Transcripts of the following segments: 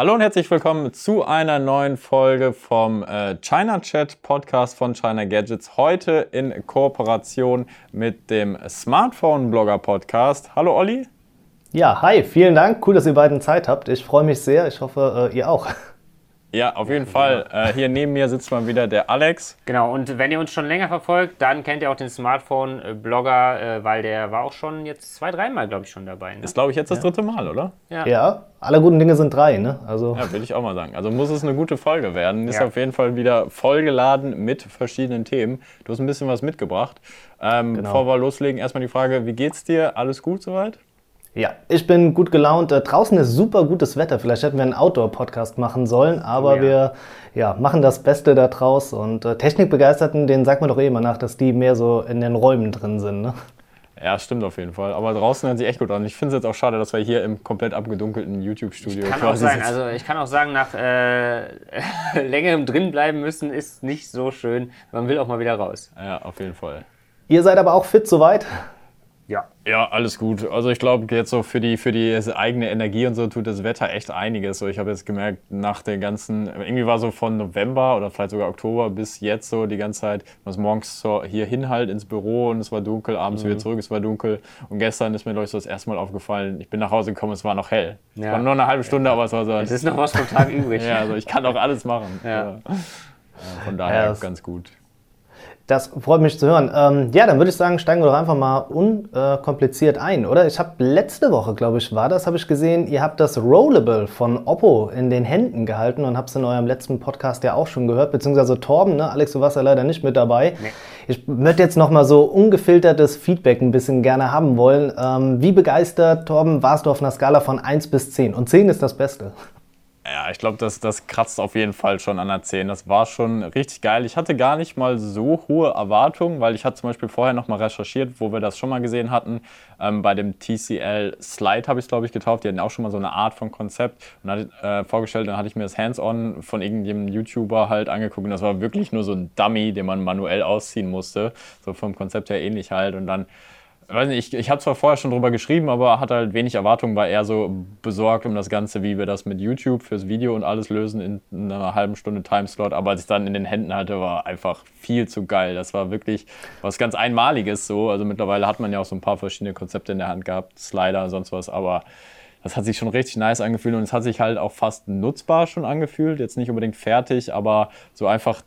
Hallo und herzlich willkommen zu einer neuen Folge vom äh, China Chat Podcast von China Gadgets. Heute in Kooperation mit dem Smartphone Blogger Podcast. Hallo Olli. Ja, hi, vielen Dank. Cool, dass ihr beiden Zeit habt. Ich freue mich sehr. Ich hoffe, äh, ihr auch. Ja, auf jeden Fall. Äh, hier neben mir sitzt mal wieder der Alex. Genau, und wenn ihr uns schon länger verfolgt, dann kennt ihr auch den Smartphone-Blogger, äh, weil der war auch schon jetzt zwei, dreimal, glaube ich, schon dabei. Ne? Ist, glaube ich, jetzt das ja. dritte Mal, oder? Ja. ja, alle guten Dinge sind drei, ne? Also. Ja, will ich auch mal sagen. Also muss es eine gute Folge werden. Ist ja. auf jeden Fall wieder vollgeladen mit verschiedenen Themen. Du hast ein bisschen was mitgebracht. Ähm, genau. Bevor wir loslegen, erstmal die Frage: Wie geht's dir? Alles gut soweit? Ja, ich bin gut gelaunt. Äh, draußen ist super gutes Wetter. Vielleicht hätten wir einen Outdoor-Podcast machen sollen, aber ja. wir ja, machen das Beste da draus. Und äh, Technikbegeisterten, denen sagt man doch eh immer nach, dass die mehr so in den Räumen drin sind. Ne? Ja, stimmt auf jeden Fall. Aber draußen hört sich echt gut an. Ich finde es jetzt auch schade, dass wir hier im komplett abgedunkelten YouTube-Studio Kann auch sein. Also ich kann auch sagen, nach äh, längerem drin bleiben müssen ist nicht so schön. Man will auch mal wieder raus. Ja, auf jeden Fall. Ihr seid aber auch fit soweit? Ja. Ja, alles gut. Also ich glaube, jetzt so für die, für die eigene Energie und so tut das Wetter echt einiges. So, ich habe jetzt gemerkt, nach der ganzen, irgendwie war so von November oder vielleicht sogar Oktober bis jetzt so die ganze Zeit, was morgens so hier hin halt ins Büro und es war dunkel, abends mhm. wieder zurück, es war dunkel. Und gestern ist mir, glaube ich, so das erste Mal aufgefallen, ich bin nach Hause gekommen, es war noch hell. Ja. Es war nur eine halbe Stunde, ja. aber es war so. Es ist noch was vom Tag übrig. ja, also ich kann auch alles machen. Ja. Von daher ganz gut. Das freut mich zu hören. Ähm, ja, dann würde ich sagen, steigen wir doch einfach mal unkompliziert ein, oder? Ich habe letzte Woche, glaube ich, war das, habe ich gesehen, ihr habt das Rollable von Oppo in den Händen gehalten und habt es in eurem letzten Podcast ja auch schon gehört, beziehungsweise Torben, ne? Alex, du warst ja leider nicht mit dabei. Nee. Ich würde jetzt noch mal so ungefiltertes Feedback ein bisschen gerne haben wollen. Ähm, wie begeistert, Torben, warst du auf einer Skala von 1 bis 10? Und 10 ist das Beste. Ja, ich glaube, das, das kratzt auf jeden Fall schon an der 10. Das war schon richtig geil. Ich hatte gar nicht mal so hohe Erwartungen, weil ich hatte zum Beispiel vorher noch mal recherchiert, wo wir das schon mal gesehen hatten. Ähm, bei dem TCL Slide habe ich es, glaube ich, getauft. Die hatten auch schon mal so eine Art von Konzept und hatte, äh, vorgestellt. Dann hatte ich mir das Hands-on von irgendeinem YouTuber halt angeguckt. Und das war wirklich nur so ein Dummy, den man manuell ausziehen musste. So vom Konzept her ähnlich halt. Und dann weiß nicht, ich, ich habe zwar vorher schon drüber geschrieben, aber hatte halt wenig Erwartungen, war eher so besorgt um das Ganze, wie wir das mit YouTube fürs Video und alles lösen in einer halben Stunde Timeslot. Aber als ich dann in den Händen hatte, war einfach viel zu geil. Das war wirklich was ganz Einmaliges so. Also mittlerweile hat man ja auch so ein paar verschiedene Konzepte in der Hand gehabt, Slider und sonst was, aber das hat sich schon richtig nice angefühlt und es hat sich halt auch fast nutzbar schon angefühlt. Jetzt nicht unbedingt fertig, aber so einfach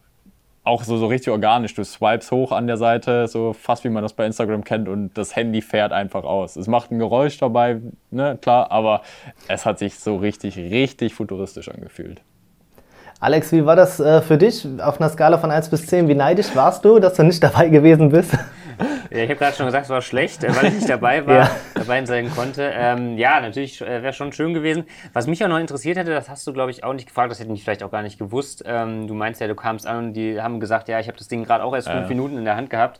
auch so, so richtig organisch. Du swipes hoch an der Seite, so fast wie man das bei Instagram kennt und das Handy fährt einfach aus. Es macht ein Geräusch dabei, ne, klar, aber es hat sich so richtig, richtig futuristisch angefühlt. Alex, wie war das äh, für dich auf einer Skala von 1 bis 10? Wie neidisch warst du, dass du nicht dabei gewesen bist? Ja, ich habe gerade schon gesagt, es war schlecht, äh, weil ich nicht dabei war, ja. dabei sein konnte. Ähm, ja, natürlich äh, wäre schon schön gewesen. Was mich auch noch interessiert hätte, das hast du, glaube ich, auch nicht gefragt, das hätte ich vielleicht auch gar nicht gewusst. Ähm, du meinst ja, du kamst an und die haben gesagt, ja, ich habe das Ding gerade auch erst fünf äh. Minuten in der Hand gehabt.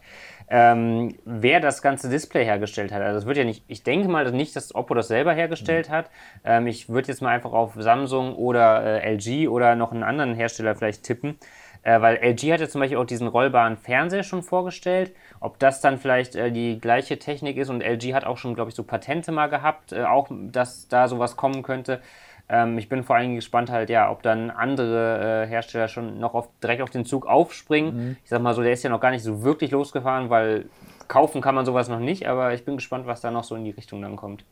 Ähm, wer das ganze Display hergestellt hat. Also das wird ja nicht, ich denke mal nicht, dass Oppo das selber hergestellt mhm. hat. Ähm, ich würde jetzt mal einfach auf Samsung oder äh, LG oder noch einen anderen Hersteller vielleicht tippen. Äh, weil LG hat ja zum Beispiel auch diesen rollbaren Fernseher schon vorgestellt. Ob das dann vielleicht äh, die gleiche Technik ist und LG hat auch schon, glaube ich, so Patente mal gehabt, äh, auch dass da sowas kommen könnte. Ähm, ich bin vor allem gespannt halt, ja, ob dann andere äh, Hersteller schon noch auf, direkt auf den Zug aufspringen. Mhm. Ich sag mal so, der ist ja noch gar nicht so wirklich losgefahren, weil kaufen kann man sowas noch nicht, aber ich bin gespannt, was da noch so in die Richtung dann kommt.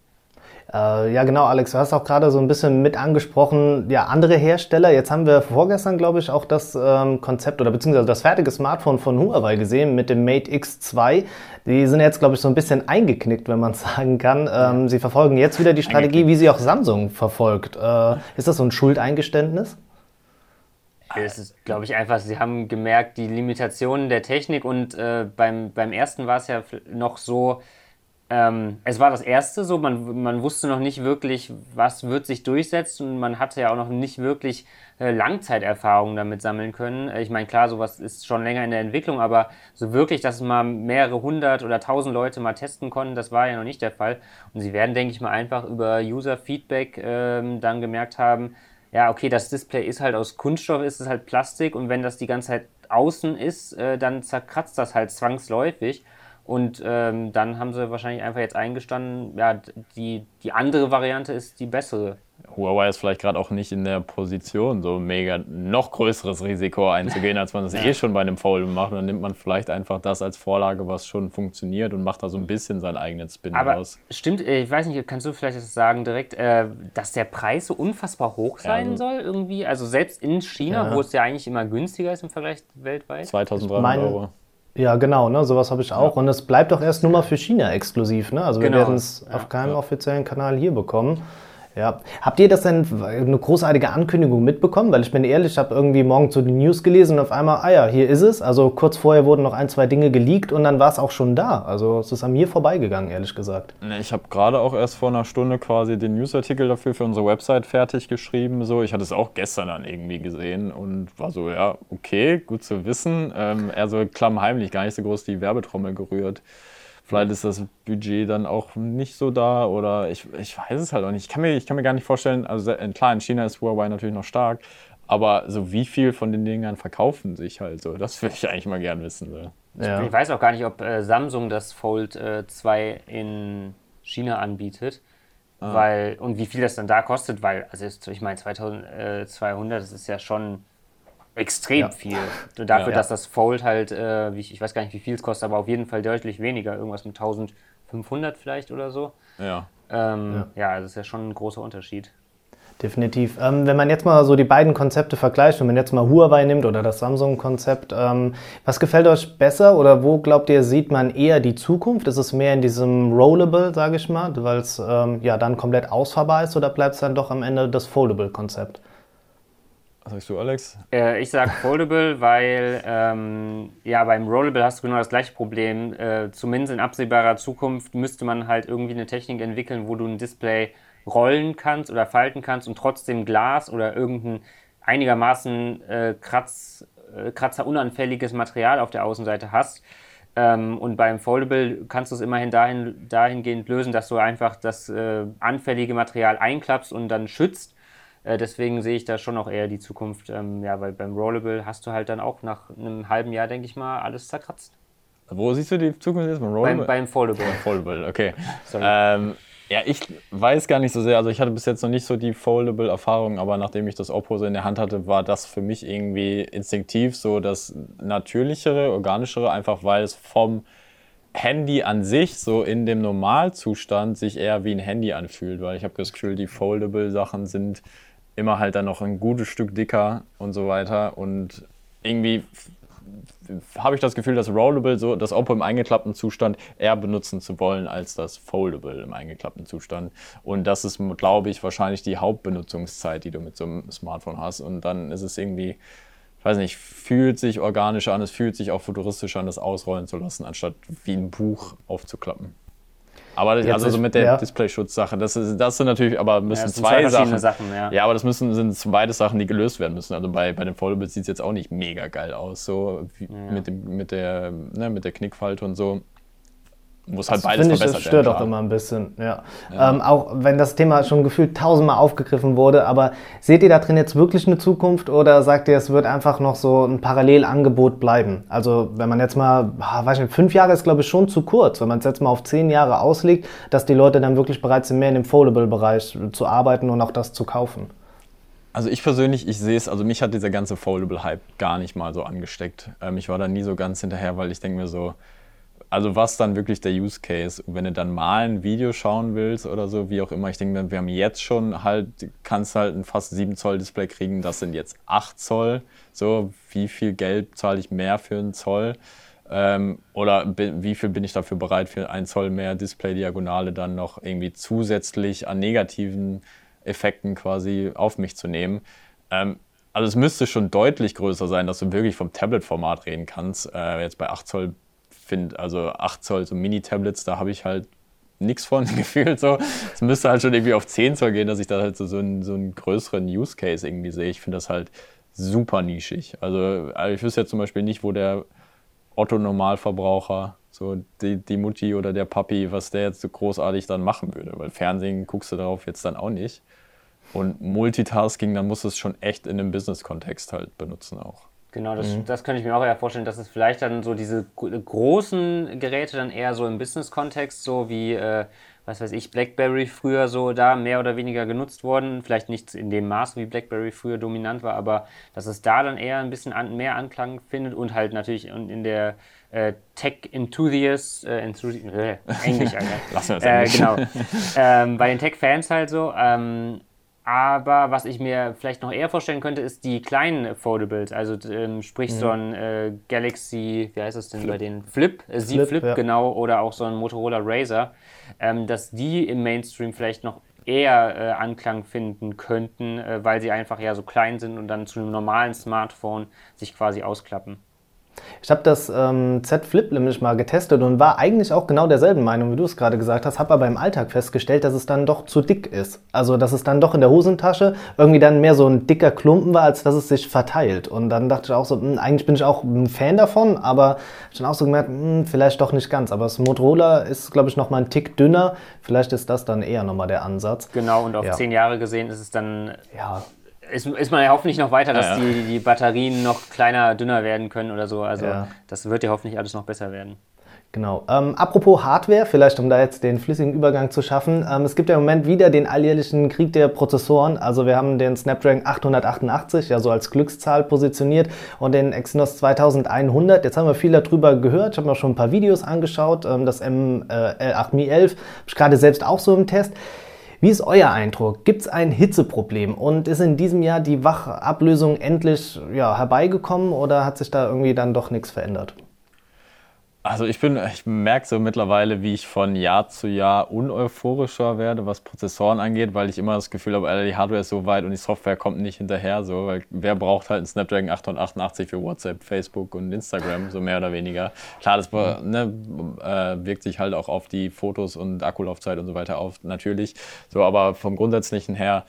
Äh, ja, genau, Alex, du hast auch gerade so ein bisschen mit angesprochen, ja, andere Hersteller. Jetzt haben wir vorgestern, glaube ich, auch das ähm, Konzept oder beziehungsweise das fertige Smartphone von Huawei gesehen mit dem Mate X2. Die sind jetzt, glaube ich, so ein bisschen eingeknickt, wenn man sagen kann. Ähm, sie verfolgen jetzt wieder die Strategie, wie sie auch Samsung verfolgt. Äh, ist das so ein Schuldeingeständnis? Es ist, glaube ich, einfach, sie haben gemerkt, die Limitationen der Technik und äh, beim, beim ersten war es ja noch so, ähm, es war das erste so, man, man wusste noch nicht wirklich, was wird sich durchsetzen und man hatte ja auch noch nicht wirklich äh, Langzeiterfahrungen damit sammeln können. Äh, ich meine, klar, sowas ist schon länger in der Entwicklung, aber so wirklich, dass mal mehrere hundert oder tausend Leute mal testen konnten, das war ja noch nicht der Fall. Und sie werden, denke ich mal, einfach über User-Feedback ähm, dann gemerkt haben, ja, okay, das Display ist halt aus Kunststoff, ist es halt Plastik und wenn das die ganze Zeit außen ist, äh, dann zerkratzt das halt zwangsläufig. Und ähm, dann haben sie wahrscheinlich einfach jetzt eingestanden, ja, die, die andere Variante ist die bessere. Huawei ist vielleicht gerade auch nicht in der Position, so mega noch größeres Risiko einzugehen, als man das eh schon bei einem Fold macht. Dann nimmt man vielleicht einfach das als Vorlage, was schon funktioniert und macht da so ein bisschen seinen eigenen Spin Aber raus. stimmt, äh, ich weiß nicht, kannst du vielleicht das sagen direkt, äh, dass der Preis so unfassbar hoch sein also- soll irgendwie? Also selbst in China, Ja. wo es ja eigentlich immer günstiger ist im Vergleich weltweit. 2300 meine- Euro. Ja, genau, ne? sowas habe ich auch. Und es bleibt doch erst nur mal für China exklusiv. Ne? Also wir Genau. werden es auf keinem offiziellen Kanal hier bekommen. Ja. Habt ihr das denn eine großartige Ankündigung mitbekommen? Weil ich bin ehrlich, ich habe irgendwie morgen so die News gelesen und auf einmal, ah ja, hier ist es. Also kurz vorher wurden noch ein, zwei Dinge geleakt und dann war es auch schon da. Also es ist an mir vorbeigegangen, ehrlich gesagt. Ich habe gerade auch erst vor einer Stunde quasi den Newsartikel dafür für unsere Website fertig geschrieben. So. Ich hatte es auch gestern dann irgendwie gesehen und war so, ja, okay, gut zu wissen. Ähm, eher so klammheimlich, gar nicht so groß die Werbetrommel gerührt. Vielleicht ist das Budget dann auch nicht so da oder ich, ich weiß es halt auch nicht. Ich kann, mir, ich kann mir gar nicht vorstellen, also sehr- klar, in China ist Huawei natürlich noch stark, aber so wie viel von den Dingern verkaufen sich halt so? Das würde ich eigentlich mal gern wissen. So. Ja. Ich weiß auch gar nicht, ob äh, Samsung das Fold äh, 2 in China anbietet. Ah. Weil, und wie viel das dann da kostet, weil, also ich meine, 2200, das ist ja schon extrem Ja. viel. Dafür, Ja. dass das Fold halt, äh, wie ich, ich weiß gar nicht, wie viel es kostet, aber auf jeden Fall deutlich weniger. Irgendwas mit 1500 vielleicht oder so. Ja. Ähm, ja. also ist ja schon ein großer Unterschied. Definitiv. Ähm, wenn man jetzt mal so die beiden Konzepte vergleicht, wenn man jetzt mal Huawei nimmt oder das Samsung-Konzept, ähm, was gefällt euch besser oder wo glaubt ihr, sieht man eher die Zukunft? Ist es mehr in diesem Rollable, sage ich mal, weil es ähm, ja dann komplett ausfahrbar ist oder bleibt es dann doch am Ende das Foldable-Konzept? Was sagst du, Alex? Äh, ich sage Foldable, weil ähm, ja beim Rollable hast du genau das gleiche Problem. Äh, zumindest in absehbarer Zukunft müsste man halt irgendwie eine Technik entwickeln, wo du ein Display rollen kannst oder falten kannst und trotzdem Glas oder irgendein einigermaßen äh, kratz, äh, kratzerunanfälliges Material auf der Außenseite hast. Ähm, und beim Foldable kannst du es immerhin dahin, dahingehend lösen, dass du einfach das äh, anfällige Material einklappst und dann schützt. Äh, deswegen sehe ich da schon auch eher die Zukunft, ähm, ja, weil beim Rollable hast du halt dann auch nach einem halben Jahr, denke ich mal, alles zerkratzt. Wo siehst du die Zukunft jetzt? Beim Beim, Rollable? beim Foldable. Foldable, okay. Sorry. Ähm, ja, ich weiß gar nicht so sehr. Also ich hatte bis jetzt noch nicht so die Foldable-Erfahrung, aber nachdem ich das Oppo so in der Hand hatte, war das für mich irgendwie instinktiv so das natürlichere, organischere, einfach weil es vom Handy an sich so in dem Normalzustand sich eher wie ein Handy anfühlt, weil ich habe das Gefühl, die Foldable-Sachen sind immer halt dann noch ein gutes Stück dicker und so weiter und irgendwie habe ich das Gefühl, dass Rollable so das Oppo im eingeklappten Zustand eher benutzen zu wollen als das Foldable im eingeklappten Zustand. Und das ist, glaube ich, wahrscheinlich die Hauptbenutzungszeit, die du mit so einem Smartphone hast. Und dann ist es irgendwie, ich weiß nicht, fühlt sich organisch an, es fühlt sich auch futuristisch an, das ausrollen zu lassen, anstatt wie ein Buch aufzuklappen. Aber das, also so mit der ja. Displayschutzsache, das, ist, das sind natürlich, aber müssen sind zwei, Sachen. Sachen, ja. Ja, aber das müssen sind beide Sachen, die gelöst werden müssen. Also bei, bei den Foldables sieht es jetzt auch nicht mega geil aus, so wie mit, dem, mit, der, ne, mit der Knickfalte und so. Muss halt beides Finde ich, das verbessert stört werden. klar. immer ein bisschen, ja. Ähm, auch wenn das Thema schon gefühlt tausendmal aufgegriffen wurde, aber seht ihr da drin jetzt wirklich eine Zukunft oder sagt ihr, es wird einfach noch so ein Parallelangebot bleiben? Also wenn man jetzt mal, ah, weiß nicht, fünf Jahre ist glaube ich schon zu kurz, wenn man es jetzt mal auf zehn Jahre auslegt, dass die Leute dann wirklich bereit sind, mehr in dem Foldable-Bereich zu arbeiten und auch das zu kaufen. Also ich persönlich, ich sehe es, also mich hat dieser ganze Foldable-Hype gar nicht mal so angesteckt. Ähm, ich war da nie so ganz hinterher, weil ich denke mir so, also was dann wirklich der Use Case? Wenn du dann mal ein Video schauen willst oder so, wie auch immer, ich denke wir haben jetzt schon halt, kannst halt ein fast 7 Zoll Display kriegen, das sind jetzt 8 Zoll. So, wie viel Geld zahle ich mehr für einen Zoll? Ähm, oder bi- wie viel bin ich dafür bereit, für ein Zoll mehr Display-Diagonale dann noch irgendwie zusätzlich an negativen Effekten quasi auf mich zu nehmen? Ähm, also es müsste schon deutlich größer sein, dass du wirklich vom Tablet-Format reden kannst. Äh, jetzt bei 8 Zoll finde, also 8 Zoll so Mini-Tablets, da habe ich halt nichts von gefühlt so. Es müsste halt schon irgendwie auf 10 Zoll gehen, dass ich da halt so, so, einen, so einen größeren Use Case irgendwie sehe. Ich finde das halt super nischig. Also also ich wüsste jetzt zum Beispiel nicht, wo der Otto-Normalverbraucher, so die, die Mutti oder der Papi, was der jetzt so großartig dann machen würde. Weil Fernsehen guckst du darauf jetzt dann auch nicht. Und Multitasking, dann musst du es schon echt in einem Business-Kontext halt benutzen auch. Genau, das, mhm. das könnte ich mir auch eher vorstellen, dass es vielleicht dann so diese großen Geräte dann eher so im Business-Kontext, so wie, äh, was weiß ich, BlackBerry früher so da mehr oder weniger genutzt wurden. Vielleicht nicht in dem Maß, wie BlackBerry früher dominant war, aber dass es da dann eher ein bisschen an, mehr Anklang findet und halt natürlich in der äh, Tech-Enthusiasts, äh, Enthusi äh, Englisch, Alter. Lass uns äh, Genau. ähm, bei den Tech-Fans halt so. Ähm, aber was ich mir vielleicht noch eher vorstellen könnte, ist die kleinen Foldables. Also ähm, sprich mhm. so ein äh, Galaxy, wie heißt das denn Flip. bei den Flip, äh, Z Flip, Flip ja. genau, oder auch so ein Motorola Razer, ähm, dass die im Mainstream vielleicht noch eher äh, Anklang finden könnten, äh, weil sie einfach ja so klein sind und dann zu einem normalen Smartphone sich quasi ausklappen. Ich habe das ähm, Z Flip nämlich mal getestet und war eigentlich auch genau derselben Meinung, wie du es gerade gesagt hast, habe aber im Alltag festgestellt, dass es dann doch zu dick ist. Also, dass es dann doch in der Hosentasche irgendwie dann mehr so ein dicker Klumpen war, als dass es sich verteilt. Und dann dachte ich auch so, mh, hm, eigentlich bin ich auch ein Fan davon, aber ich dann auch so gemerkt, mh, hm, vielleicht doch nicht ganz. Aber das Motorola ist, glaube ich, noch mal ein Tick dünner. Vielleicht ist das dann eher nochmal der Ansatz. Genau, und auf ja. zehn Jahre gesehen ist es dann ja ist, ist man ja hoffentlich noch weiter, dass ja, ja. Die, die Batterien noch kleiner, dünner werden können oder so. Also ja. das wird ja hoffentlich alles noch besser werden. Genau. Ähm, apropos Hardware, vielleicht um da jetzt den flüssigen Übergang zu schaffen. Ähm, es gibt ja im Moment wieder den alljährlichen Krieg der Prozessoren. Also wir haben den Snapdragon 888 ja so als Glückszahl positioniert und den Exynos 2100. Jetzt haben wir viel darüber gehört. Ich habe mir schon ein paar Videos angeschaut. Ähm, das M8 Mi 11 habe ich gerade selbst auch so im Test. Wie ist euer Eindruck? Gibt es ein Hitzeproblem und ist in diesem Jahr die Wachablösung endlich ja, herbeigekommen oder hat sich da irgendwie dann doch nichts verändert? Also ich bin, ich merke so mittlerweile, wie ich von Jahr zu Jahr uneuphorischer werde, was Prozessoren angeht, weil ich immer das Gefühl habe, die Hardware ist so weit und die Software kommt nicht hinterher. So, weil wer braucht halt einen Snapdragon 888 für WhatsApp, Facebook und Instagram, so mehr oder weniger. Klar, das ne, äh, wirkt sich halt auch auf die Fotos und Akkulaufzeit und so weiter auf, natürlich. So, aber vom Grundsätzlichen her,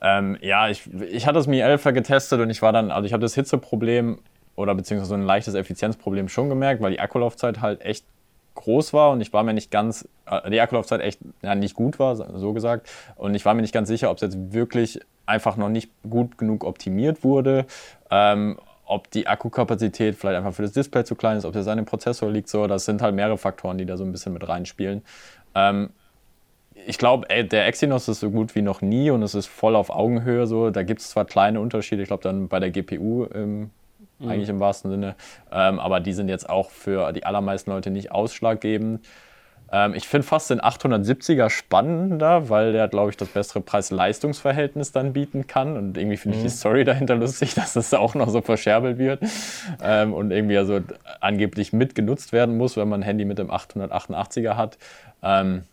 ähm, ja, ich, ich hatte das Mi 11 getestet und ich war dann, also ich habe das Hitzeproblem oder beziehungsweise so ein leichtes Effizienzproblem schon gemerkt, weil die Akkulaufzeit halt echt groß war und ich war mir nicht ganz, äh, die Akkulaufzeit echt ja, nicht gut war, so gesagt. Und ich war mir nicht ganz sicher, ob es jetzt wirklich einfach noch nicht gut genug optimiert wurde. Ähm, ob die Akkukapazität vielleicht einfach für das Display zu klein ist, ob das an dem Prozessor liegt, so, das sind halt mehrere Faktoren, die da so ein bisschen mit reinspielen. Ähm, ich glaube, der Exynos ist so gut wie noch nie und es ist voll auf Augenhöhe so. Da gibt es zwar kleine Unterschiede, ich glaube dann bei der GPU ähm, mhm. eigentlich im wahrsten Sinne. Ähm, aber die sind jetzt auch für die allermeisten Leute nicht ausschlaggebend. Ähm, ich finde fast den 870er spannender, weil der, glaube ich, das bessere Preis-Leistungs-Verhältnis dann bieten kann. Und irgendwie finde mhm. ich die Story dahinter lustig, dass das auch noch so verscherbelt wird ähm, und irgendwie also angeblich mitgenutzt werden muss, wenn man ein Handy mit dem 888er hat. Ähm,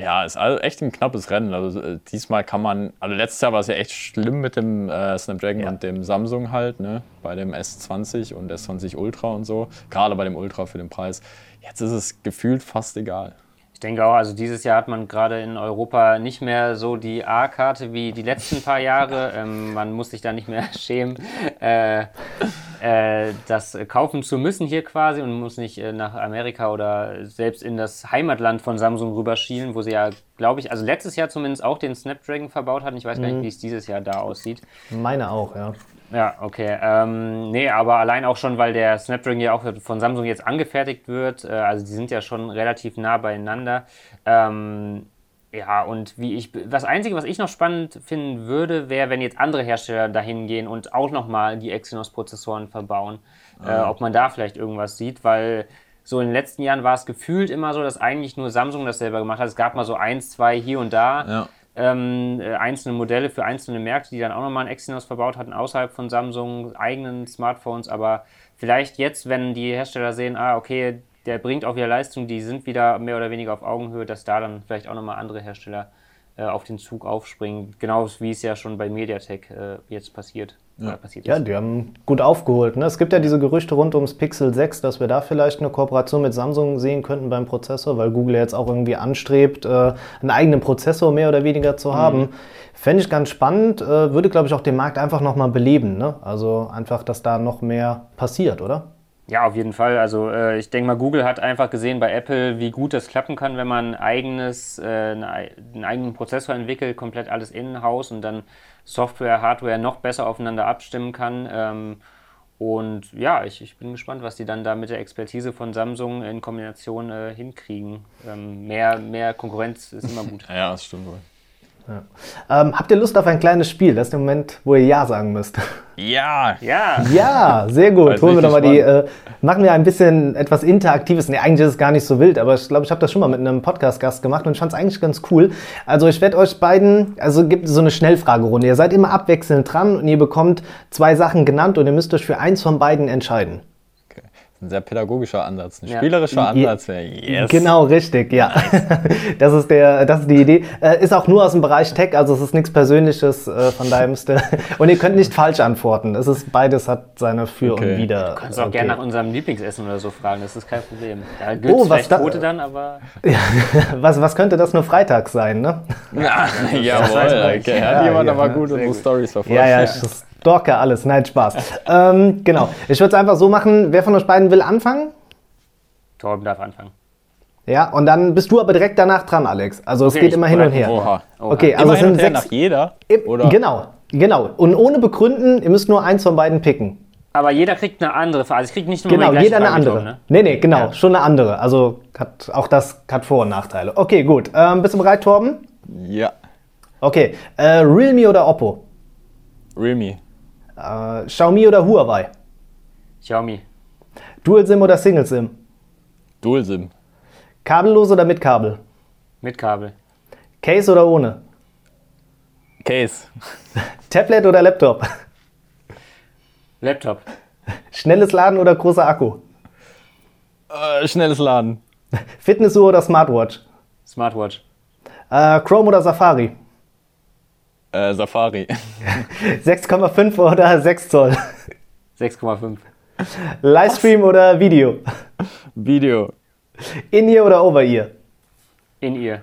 ja, ist also echt ein knappes Rennen. Also äh, diesmal kann man, also letztes Jahr war es ja echt schlimm mit dem äh, Snapdragon ja. und dem Samsung halt, ne? Bei dem S20 und S20 Ultra und so. Gerade bei dem Ultra für den Preis. Jetzt ist es gefühlt fast egal. Ich denke auch, also dieses Jahr hat man gerade in Europa nicht mehr so die A-Karte wie die letzten paar Jahre. Ähm, man muss sich da nicht mehr schämen, äh, äh, das kaufen zu müssen hier quasi und muss nicht äh, nach Amerika oder selbst in das Heimatland von Samsung rüberschielen, wo sie ja, glaube ich, also letztes Jahr zumindest auch den Snapdragon verbaut hatten. Ich weiß mhm. gar nicht, mhm. wie es dieses Jahr da aussieht. Meine auch, ja. Ja, okay. Ähm, nee, aber allein auch schon, weil der Snapdragon ja auch von Samsung jetzt angefertigt wird. Äh, also die sind ja schon relativ nah beieinander. Ähm, ja, und wie ich. Das Einzige, was ich noch spannend finden würde, wäre, wenn jetzt andere Hersteller dahin gehen und auch nochmal die Exynos-Prozessoren verbauen. Mhm. Äh, ob man da vielleicht irgendwas sieht, weil so in den letzten Jahren war es gefühlt immer so, dass eigentlich nur Samsung das selber gemacht hat. Es gab mal so eins, zwei hier und da. Ja ähm, äh, einzelne Modelle für einzelne Märkte, die dann auch nochmal ein Exynos verbaut hatten, außerhalb von Samsung, eigenen Smartphones. Aber vielleicht jetzt, wenn die Hersteller sehen, ah, okay, der bringt auch wieder Leistung, die sind wieder mehr oder weniger auf Augenhöhe, dass da dann vielleicht auch nochmal andere Hersteller äh, auf den Zug aufspringen. Genau wie es ja schon bei Mediatek äh, jetzt passiert. Ja. ja, die haben gut aufgeholt. Ne? Es gibt ja diese Gerüchte rund ums Pixel 6, dass wir da vielleicht eine Kooperation mit Samsung sehen könnten beim Prozessor, weil Google jetzt auch irgendwie anstrebt, äh, einen eigenen Prozessor mehr oder weniger zu haben. Mhm. Fände ich ganz spannend, äh, würde, glaube ich, auch den Markt einfach nochmal beleben. Ne? Also einfach, dass da noch mehr passiert, oder? Ja, auf jeden Fall. Also äh, ich denke mal, Google hat einfach gesehen bei Apple, wie gut das klappen kann, wenn man eigenes, äh, einen eigenen Prozessor entwickelt, komplett alles in-house und dann Software, Hardware noch besser aufeinander abstimmen kann. Ähm, Und ja, ich, ich bin gespannt, was die dann da mit der Expertise von Samsung in Kombination äh, hinkriegen. Ähm, mehr, mehr Konkurrenz ist immer gut. Ja, das stimmt wohl. Ja. Ähm, habt ihr Lust auf ein kleines Spiel? Das ist der Moment, wo ihr Ja sagen müsst. Ja! Ja! Ja, sehr gut. Holen wir doch mal die, äh, machen wir ein bisschen etwas Interaktives. Nee, eigentlich ist es gar nicht so wild, aber ich glaube, ich habe das schon mal mit einem Podcast-Gast gemacht und ich fand es eigentlich ganz cool. Also ich werde euch beiden, also gibt so eine Schnellfragerunde. Ihr seid immer abwechselnd dran und ihr bekommt zwei Sachen genannt und ihr müsst euch für eins von beiden entscheiden. Ein sehr pädagogischer Ansatz. Ein Ja. spielerischer Ansatz wäre yes. Genau, richtig, ja. Das ist, der, das ist die Idee. Äh, ist auch nur aus dem Bereich Tech, also es ist nichts Persönliches, äh, von daher müsst ihr. Und ihr könnt nicht falsch antworten. Es ist beides hat seine Für Okay. und Wider. Kannst du auch Okay. gerne nach unserem Lieblingsessen oder so fragen, das ist kein Problem. Da gibt es Oh, was vielleicht da- Quote dann, aber Was, was könnte das nur Freitag sein, ne? Ja, weiß jawohl. Okay. Hat Ja, jemand ja, aber gut unsere. Stories verfolgt. Ja, ja, ich stalke alles. Nein, Spaß. ähm, genau. Ich würde es einfach so machen, wer von euch beiden will anfangen? Torben darf anfangen. Ja, und dann bist du aber direkt danach dran, Alex. Also es Okay, geht ich immer hin und her. Oha. Oha. Okay, also Immer es hin sind und her sechs. nach jeder? Oder? Genau, genau. Und ohne begründen, ihr müsst nur eins von beiden picken. Aber jeder kriegt eine andere Frage. Also ich krieg nicht nur Genau, jeder gleiche eine Frage, andere. Torben, ne? Nee, nee, genau, Ja. schon eine andere. Also hat, auch das hat Vor- und Nachteile. Okay, gut. Ähm, bist du bereit, Torben? Ja. Okay. Äh, Realme oder Oppo? Realme. Äh, Xiaomi oder Huawei? Xiaomi. Dual SIM oder Single SIM? Dual SIM. Kabellos oder mit Kabel? Mit Kabel. Case oder ohne? Case. Tablet oder Laptop? Laptop. Schnelles Laden oder großer Akku? Äh, schnelles Laden. Fitnessuhr oder Smartwatch? Smartwatch. Äh, Chrome oder Safari? Äh, Safari. 6,5 oder 6 Zoll? 6,5. Livestream oder Video? Video. In-Ear oder Over-Ear? In ihr.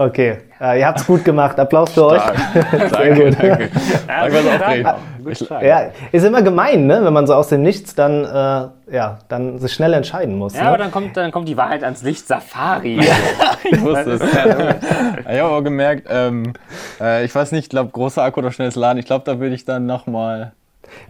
Okay, äh, ihr habt's gut gemacht. Applaus für euch. danke, gut. danke. Danke, was aufregend. Gut stark. Ja, ist immer gemein, ne? wenn man so aus dem Nichts dann, äh, ja, dann sich schnell entscheiden muss. Ja, ne? aber dann kommt, dann kommt die Wahrheit ans Licht. Safari. Ich wusste es. Ich habe aber gemerkt, ähm, äh, ich weiß nicht, ich glaube, großer Akku oder schnelles Laden. Ich glaube, da würde ich dann nochmal.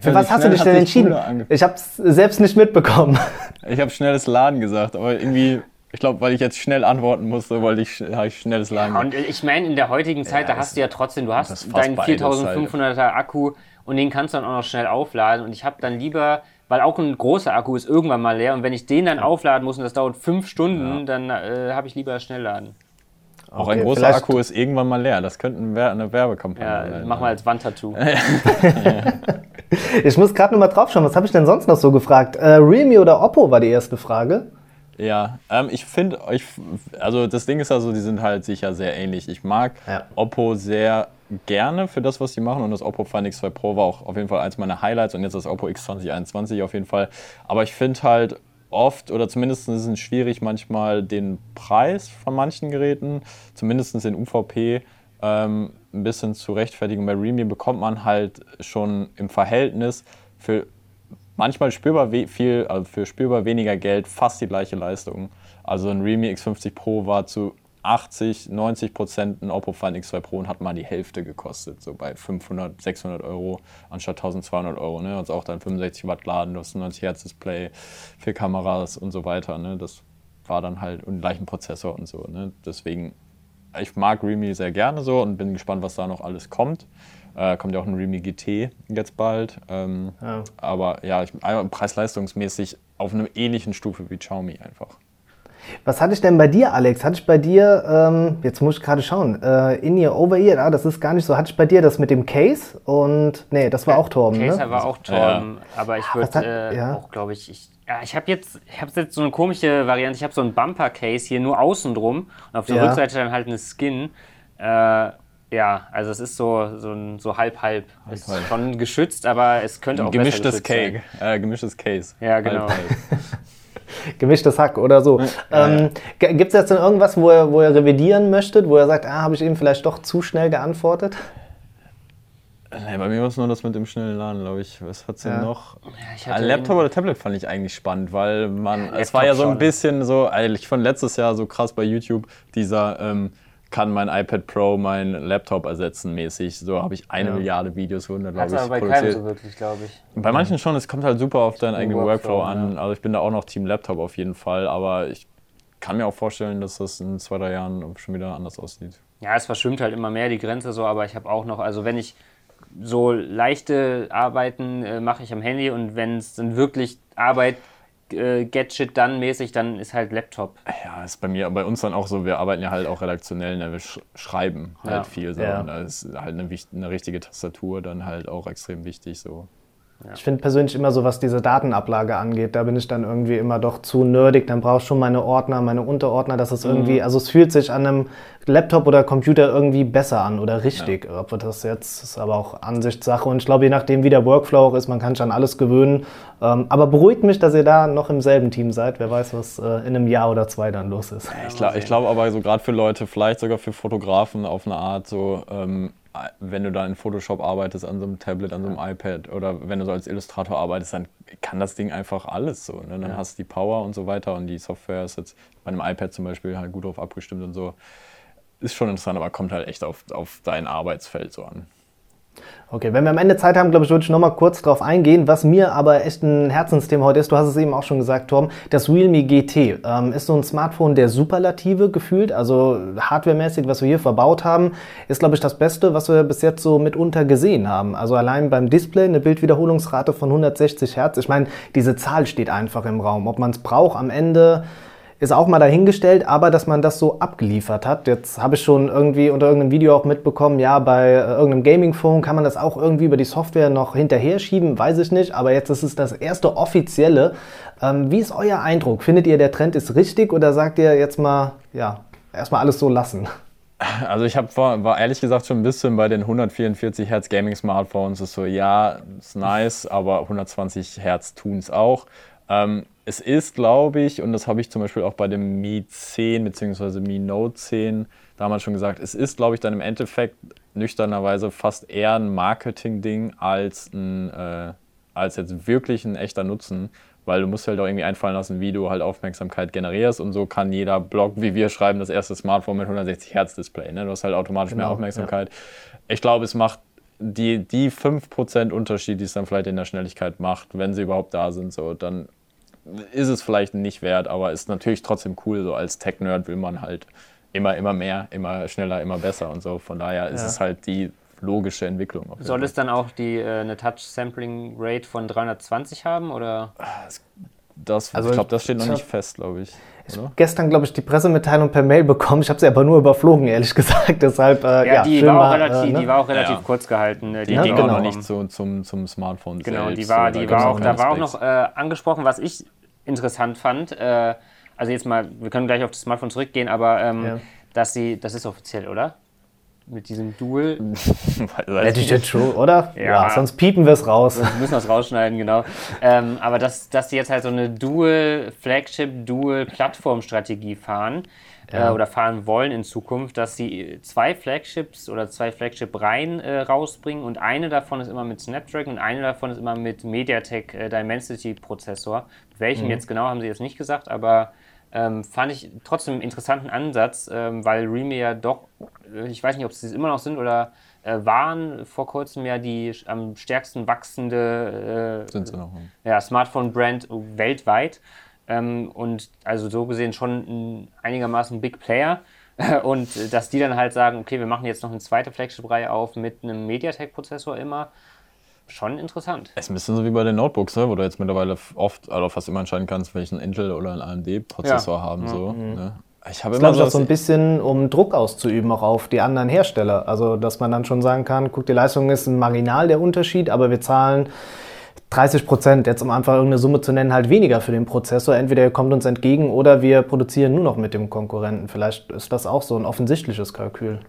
Für was hast du dich denn entschieden? Ich hab's selbst nicht mitbekommen. Ich habe schnelles Laden gesagt, aber irgendwie, ich glaube, weil ich jetzt schnell antworten musste, wollte ich, habe ich schnelles Laden gesagt. Und ich meine, in der heutigen Zeit, da das- hast du ja trotzdem, du hast deinen beides 4500er Akku und den kannst du dann auch noch schnell aufladen. Und ich habe dann lieber, weil auch ein großer Akku ist irgendwann mal leer und wenn ich den dann aufladen muss und das dauert fünf Stunden, dann äh, habe ich lieber Schnellladen. Auch Okay, ein großer Akku ist irgendwann mal leer. Das könnte eine Werbekampagne Ja, sein. mach mal als Wandtattoo. Ich muss gerade noch mal drauf schauen, was habe ich denn sonst noch so gefragt? Äh, Realme oder Oppo war die erste Frage. Ja, ähm, ich finde euch, also das Ding ist also, die sind halt sicher sehr ähnlich. Ich mag Ja. Oppo sehr gerne für das, was die machen und das Oppo Find X2 Pro war auch auf jeden Fall eins meiner Highlights und jetzt das Oppo X2021 auf jeden Fall. Aber ich finde halt oft oder zumindest ist es schwierig manchmal den Preis von manchen Geräten, zumindest in UVP, ähm, ein bisschen zu rechtfertigen. Bei Realme bekommt man halt schon im Verhältnis für manchmal spürbar viel, also für spürbar weniger Geld fast die gleiche Leistung. Also ein Realme X50 Pro war zu 80, 90 Prozent ein Oppo Find X2 Pro und hat mal die Hälfte gekostet, so bei 500, 600 Euro anstatt 1200 Euro. Ne? Und auch dann 65 Watt Laden, du hast ein 90 Hertz Display, vier Kameras und so weiter. Ne? Das war dann halt und gleichen Prozessor und so. Ne? Deswegen, ich mag Realme sehr gerne so und bin gespannt, was da noch alles kommt. Äh, kommt ja auch ein Realme GT jetzt bald. Ähm, Ja. Aber ja, ich, einmal preis-leistungsmäßig auf einer ähnlichen Stufe wie Xiaomi einfach. Was hatte ich denn bei dir, Alex? Hatte ich bei dir, ähm, jetzt muss ich gerade schauen, äh, In-Ear, Over-Ear, ah, das ist gar nicht so. Hatte ich bei dir das mit dem Case? Und, nee, das war auch Torben, Caser ne? war auch Torben, aber ich würde äh, ja. auch, glaube ich, ich, ja, ich habe jetzt, ich habe jetzt so eine komische Variante. Ich habe so ein Bumper-Case hier nur außen drum und auf der Ja. Rückseite dann halt eine Skin. Äh, ja, also es ist so, so, ein, so halb halb. Ist halb. schon geschützt, aber es könnte auch Gemischtes besser geschützt Cake, äh, gemischtes Case. Ja, genau. Halb, halb. Gemischtes Hack oder so. Ähm, Gibt es jetzt denn irgendwas, wo ihr, wo ihr revidieren möchtet, wo ihr sagt, ah, habe ich eben vielleicht doch zu schnell geantwortet? Nee, bei mir war es nur das mit dem schnellen Laden, glaube ich. Was hat's denn Ja. noch? Ich Ah, hatte Laptop oder Tablet fand ich eigentlich spannend, weil man, Ja, es war ja so ein schon. bisschen so, eigentlich von letztes Jahr so krass bei YouTube, dieser, ähm, kann mein iPad Pro mein Laptop ersetzen mäßig. So habe ich eine ja. Milliarde Videos, 100, glaube ich, aber bei produziert. so wirklich, glaube ich. Bei manchen schon, es kommt halt super auf deinen eigenen Workflow, Workflow an. Ja. Also ich bin da auch noch Team Laptop auf jeden Fall, aber ich kann mir auch vorstellen, dass das in zwei, drei Jahren schon wieder anders aussieht. Ja, es verschwimmt halt immer mehr die Grenze so, aber ich habe auch noch, also wenn ich so leichte Arbeiten äh, mache ich am Handy und wenn es dann wirklich Arbeit äh, Get Shit Done mäßig, dann ist halt Laptop. Ja, ist bei mir, bei uns dann auch so, wir arbeiten ja halt auch redaktionell, ne, wir sch schreiben halt ja. viel so. Ja. Und da ist halt eine, eine richtige Tastatur dann halt auch extrem wichtig so. Ja. Ich finde persönlich immer so, was diese Datenablage angeht, da bin ich dann irgendwie immer doch zu nerdig. Dann brauche ich schon meine Ordner, meine Unterordner, dass es irgendwie, mhm. also es fühlt sich an einem Laptop oder Computer irgendwie besser an oder richtig. Ja. Ob das jetzt ist aber auch Ansichtssache und ich glaube, je nachdem, wie der Workflow auch ist, man kann sich an alles gewöhnen. Ähm, aber beruhigt mich, dass ihr da noch im selben Team seid. Wer weiß, was äh, in einem Jahr oder zwei dann los ist. Ich glaube glaub aber so gerade für Leute, vielleicht sogar für Fotografen auf eine Art so, ähm, wenn du da in Photoshop arbeitest, an so einem Tablet, an so einem iPad oder wenn du so als Illustrator arbeitest, dann kann das Ding einfach alles so. Ne? Dann ja. hast du die Power und so weiter und die Software ist jetzt bei einem iPad zum Beispiel halt gut drauf abgestimmt und so. Ist schon interessant, aber kommt halt echt auf, auf dein Arbeitsfeld so an. Okay, wenn wir am Ende Zeit haben, glaube ich, würde ich nochmal kurz drauf eingehen. Was mir aber echt ein Herzensthema heute ist, du hast es eben auch schon gesagt, Tom, das Realme GT ähm, ist so ein Smartphone der Superlative gefühlt, also hardwaremäßig, was wir hier verbaut haben, ist, glaube ich, das Beste, was wir bis jetzt so mitunter gesehen haben. Also allein beim Display eine Bildwiederholungsrate von 160 Hertz. Ich meine, diese Zahl steht einfach im Raum. Ob man es braucht am Ende ist auch mal dahingestellt, aber dass man das so abgeliefert hat. Jetzt habe ich schon irgendwie unter irgendeinem Video auch mitbekommen, ja, bei äh, irgendeinem Gaming-Phone kann man das auch irgendwie über die Software noch hinterher schieben, weiß ich nicht, aber jetzt ist es das erste offizielle. Ähm, wie ist euer Eindruck? Findet ihr, der Trend ist richtig oder sagt ihr jetzt mal, ja, erstmal alles so lassen? Also ich hab vor, war ehrlich gesagt schon ein bisschen bei den 144 Hertz Gaming Smartphones. Ist so, ja, ist nice, aber 120 Hertz tun es auch. Ähm, es ist, glaube ich, und das habe ich zum Beispiel auch bei dem Mi 10 bzw. Mi Note 10 damals schon gesagt, es ist, glaube ich, dann im Endeffekt nüchternerweise fast eher ein Marketing-Ding als, äh, als jetzt wirklich ein echter Nutzen, weil du musst halt auch irgendwie einfallen lassen, wie du halt Aufmerksamkeit generierst und so kann jeder Blog, wie wir schreiben, das erste Smartphone mit 160 Hertz Display. Ne? Du hast halt automatisch genau, mehr Aufmerksamkeit. Ja. Ich glaube, es macht die, die 5% Unterschied, die es dann vielleicht in der Schnelligkeit macht, wenn sie überhaupt da sind, so, dann ist es vielleicht nicht wert, aber ist natürlich trotzdem cool. So als Tech-Nerd will man halt immer, immer mehr, immer schneller, immer besser und so. Von daher ist ja. es halt die logische Entwicklung. Soll es dann auch die, äh, eine Touch-Sampling-Rate von 320 haben? Oder? Das, also ich glaube, das steht noch nicht fest, glaube ich. Ich habe gestern, glaube ich, die Pressemitteilung per Mail bekommen. Ich habe sie aber nur überflogen, ehrlich gesagt. Deshalb, äh, ja, ja, die, war auch relativ, äh, ne? die war auch relativ ja. kurz gehalten. Die ja, ging genau. auch noch nicht zu, zum, zum Smartphone Genau, selbst. die war, die war auch, da war auch noch äh, angesprochen, was ich interessant fand. Äh, also jetzt mal, wir können gleich auf das Smartphone zurückgehen, aber ähm, dass sie, das ist offiziell, oder? Mit diesem Dual. Latitude True, oder? Ja. ja. sonst piepen wir es raus. Wir müssen es rausschneiden, genau. ähm, aber dass, dass die jetzt halt so eine Dual Flagship, Dual Plattform-Strategie fahren äh, ja. äh, oder fahren wollen in Zukunft, dass sie zwei Flagships oder zwei Flagship-Reihen äh, rausbringen und eine davon ist immer mit Snapdragon und eine davon ist immer mit MediaTek äh, Dimensity-Prozessor. Welchem mhm. jetzt genau haben sie jetzt nicht gesagt, aber ähm, fand ich trotzdem einen interessanten Ansatz, ähm, weil Realme ja doch, äh, ich weiß nicht, ob sie es immer noch sind oder äh, waren vor kurzem ja die am stärksten wachsende äh, ja, Smartphone-Brand weltweit. Ähm, und also so gesehen schon ein einigermaßen Big Player. und dass die dann halt sagen, okay, wir machen jetzt noch eine zweite Flagship-Reihe auf mit einem MediaTek-Prozessor immer schon interessant. Es ist ein bisschen so wie bei den Notebooks, ne? wo du jetzt mittlerweile oft, also fast immer entscheiden kannst, welchen Intel oder einen AMD-Prozessor ja. haben. Ja. So, mhm. ne? Ich habe immer so, so ein bisschen, um Druck auszuüben auch auf die anderen Hersteller. Also, dass man dann schon sagen kann, guck, die Leistung ist ein marginal der Unterschied, aber wir zahlen 30 Prozent, jetzt um einfach irgendeine Summe zu nennen, halt weniger für den Prozessor. Entweder ihr kommt uns entgegen oder wir produzieren nur noch mit dem Konkurrenten. Vielleicht ist das auch so ein offensichtliches Kalkül.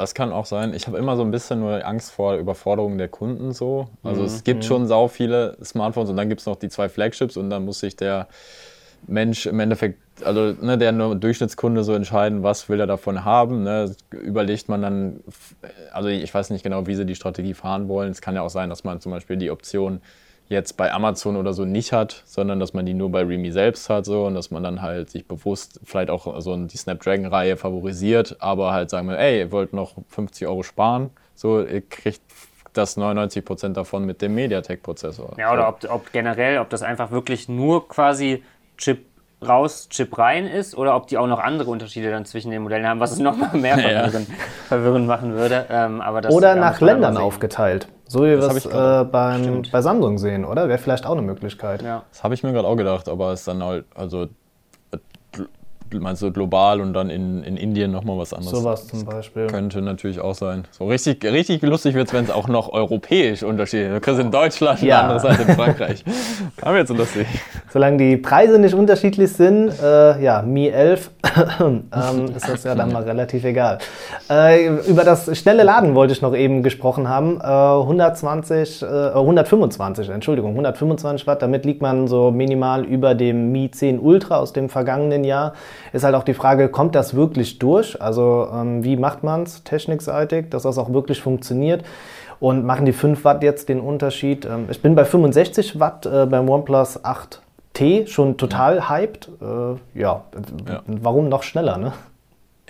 Das kann auch sein. Ich habe immer so ein bisschen nur Angst vor Überforderung der Kunden so. Also mhm. es gibt mhm. schon sau viele Smartphones und dann gibt es noch die zwei Flagships und dann muss sich der Mensch im Endeffekt, also ne, der Durchschnittskunde so entscheiden, was will er davon haben. Ne? Überlegt man dann, also ich weiß nicht genau, wie sie die Strategie fahren wollen. Es kann ja auch sein, dass man zum Beispiel die Option jetzt bei Amazon oder so nicht hat, sondern dass man die nur bei Remy selbst hat so und dass man dann halt sich bewusst vielleicht auch so die Snapdragon-Reihe favorisiert, aber halt sagen wir, ey, ihr wollt noch 50 Euro sparen, so ihr kriegt das 99% davon mit dem MediaTek-Prozessor. Ja, oder ob, ob generell, ob das einfach wirklich nur quasi Chip raus, Chip rein ist oder ob die auch noch andere Unterschiede dann zwischen den Modellen haben, was es nochmal mehr verwirrend, ja. verwirrend machen würde. Ähm, aber das, oder nach Ländern aufgeteilt. So wie wir es äh, beim, bei Samsung sehen, oder? Wäre vielleicht auch eine Möglichkeit. Ja. Das habe ich mir gerade auch gedacht, aber es ist dann halt, also meinst du global und dann in, in Indien nochmal was anderes? Sowas zum Beispiel. Könnte natürlich auch sein. So richtig, richtig lustig wird es, wenn es auch noch europäisch unterschiedlich ist. Du kriegst in Deutschland ja. eine andere Seite in Frankreich. Haben wir jetzt so lustig. Solange die Preise nicht unterschiedlich sind, äh, ja, Mi 11, ähm, ist das ja dann mal relativ egal. Äh, über das schnelle Laden wollte ich noch eben gesprochen haben. Äh, 120, 125, äh, Entschuldigung, 125 Watt. Damit liegt man so minimal über dem Mi 10 Ultra aus dem vergangenen Jahr ist halt auch die Frage, kommt das wirklich durch? Also ähm, wie macht man es technikseitig, dass das auch wirklich funktioniert? Und machen die 5 Watt jetzt den Unterschied? Ähm, ich bin bei 65 Watt äh, beim OnePlus 8T schon total hyped. Äh, ja, ja, warum noch schneller, ne?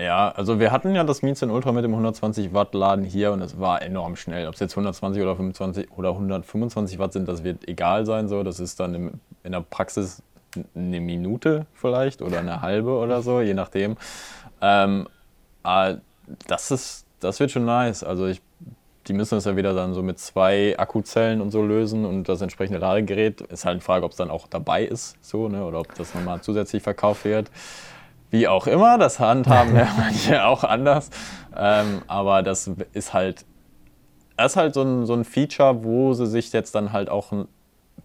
Ja, also wir hatten ja das Mi 10 Ultra mit dem 120 Watt Laden hier und es war enorm schnell. Ob es jetzt 120 oder 25 oder 125 Watt sind, das wird egal sein. So, das ist dann in der Praxis eine Minute vielleicht oder eine halbe oder so, je nachdem. Ähm, das ist, das wird schon nice. Also ich, die müssen das ja wieder dann so mit zwei Akkuzellen und so lösen und das entsprechende Ladegerät. Ist halt eine Frage, ob es dann auch dabei ist, so, ne, oder ob das nochmal zusätzlich verkauft wird. Wie auch immer, das handhaben ja manche auch anders. Ähm, aber das ist halt, das ist halt so ein, so ein Feature, wo sie sich jetzt dann halt auch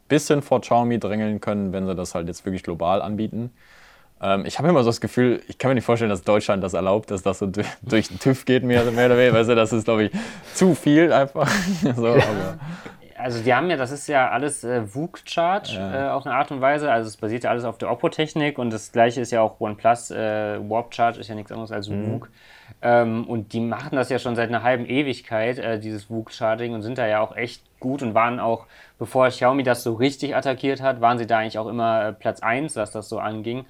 bisschen vor Xiaomi drängeln können, wenn sie das halt jetzt wirklich global anbieten. Ähm, ich habe immer so das Gefühl, ich kann mir nicht vorstellen, dass Deutschland das erlaubt, dass das so durch den TÜV geht, mehr, mehr oder weniger. Weißt du, das ist, glaube ich, zu viel einfach. so, also die haben ja, das ist ja alles äh, VOOC-Chart ja. äh, auf eine Art und Weise. Also es basiert ja alles auf der Oppo-Technik und das gleiche ist ja auch OnePlus. Äh, Warp-Chart ist ja nichts anderes als mhm. VOOC. Ähm, und die machen das ja schon seit einer halben Ewigkeit, äh, dieses VOOC-Charting, und sind da ja auch echt gut und waren auch, bevor Xiaomi das so richtig attackiert hat, waren sie da eigentlich auch immer äh, Platz 1, was das so anging.